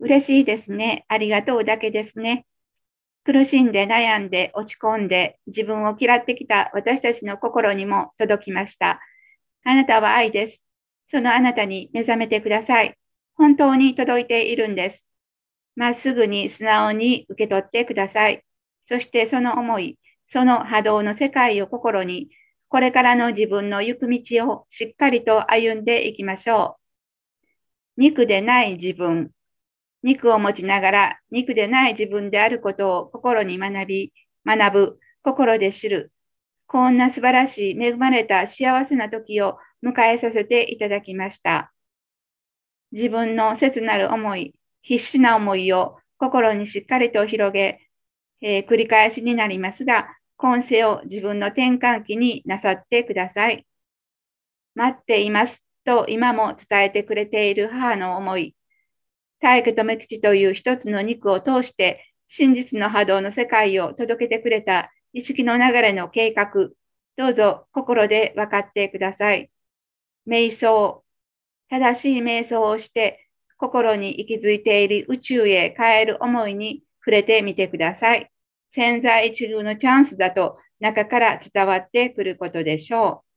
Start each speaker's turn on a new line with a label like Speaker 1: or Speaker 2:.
Speaker 1: 嬉しいですね。ありがとうだけですね。苦しんで悩んで落ち込んで自分を嫌ってきた私たちの心にも届きました。あなたは愛です。そのあなたに目覚めてください。本当に届いているんです。まっすぐに素直に受け取ってください。そしてその思い、その波動の世界を心に、これからの自分の行く道をしっかりと歩んでいきましょう。肉でない自分、肉を持ちながら肉でない自分であることを心に学び、学ぶ、心で知る。こんな素晴らしい恵まれた幸せな時を迎えさせていただきました。自分の切なる思い、必死な思いを心にしっかりと広げ、えー、繰り返しになりますが、今世を自分の転換期になさってください。待っていますと今も伝えてくれている母の思い、大家と吉という一つの肉を通して、真実の波動の世界を届けてくれた意識の流れの計画、どうぞ心で分かってください。瞑想、正しい瞑想をして、心に息づいている宇宙へ帰る思いに触れてみてください。潜在一遇のチャンスだと中から伝わってくることでしょう。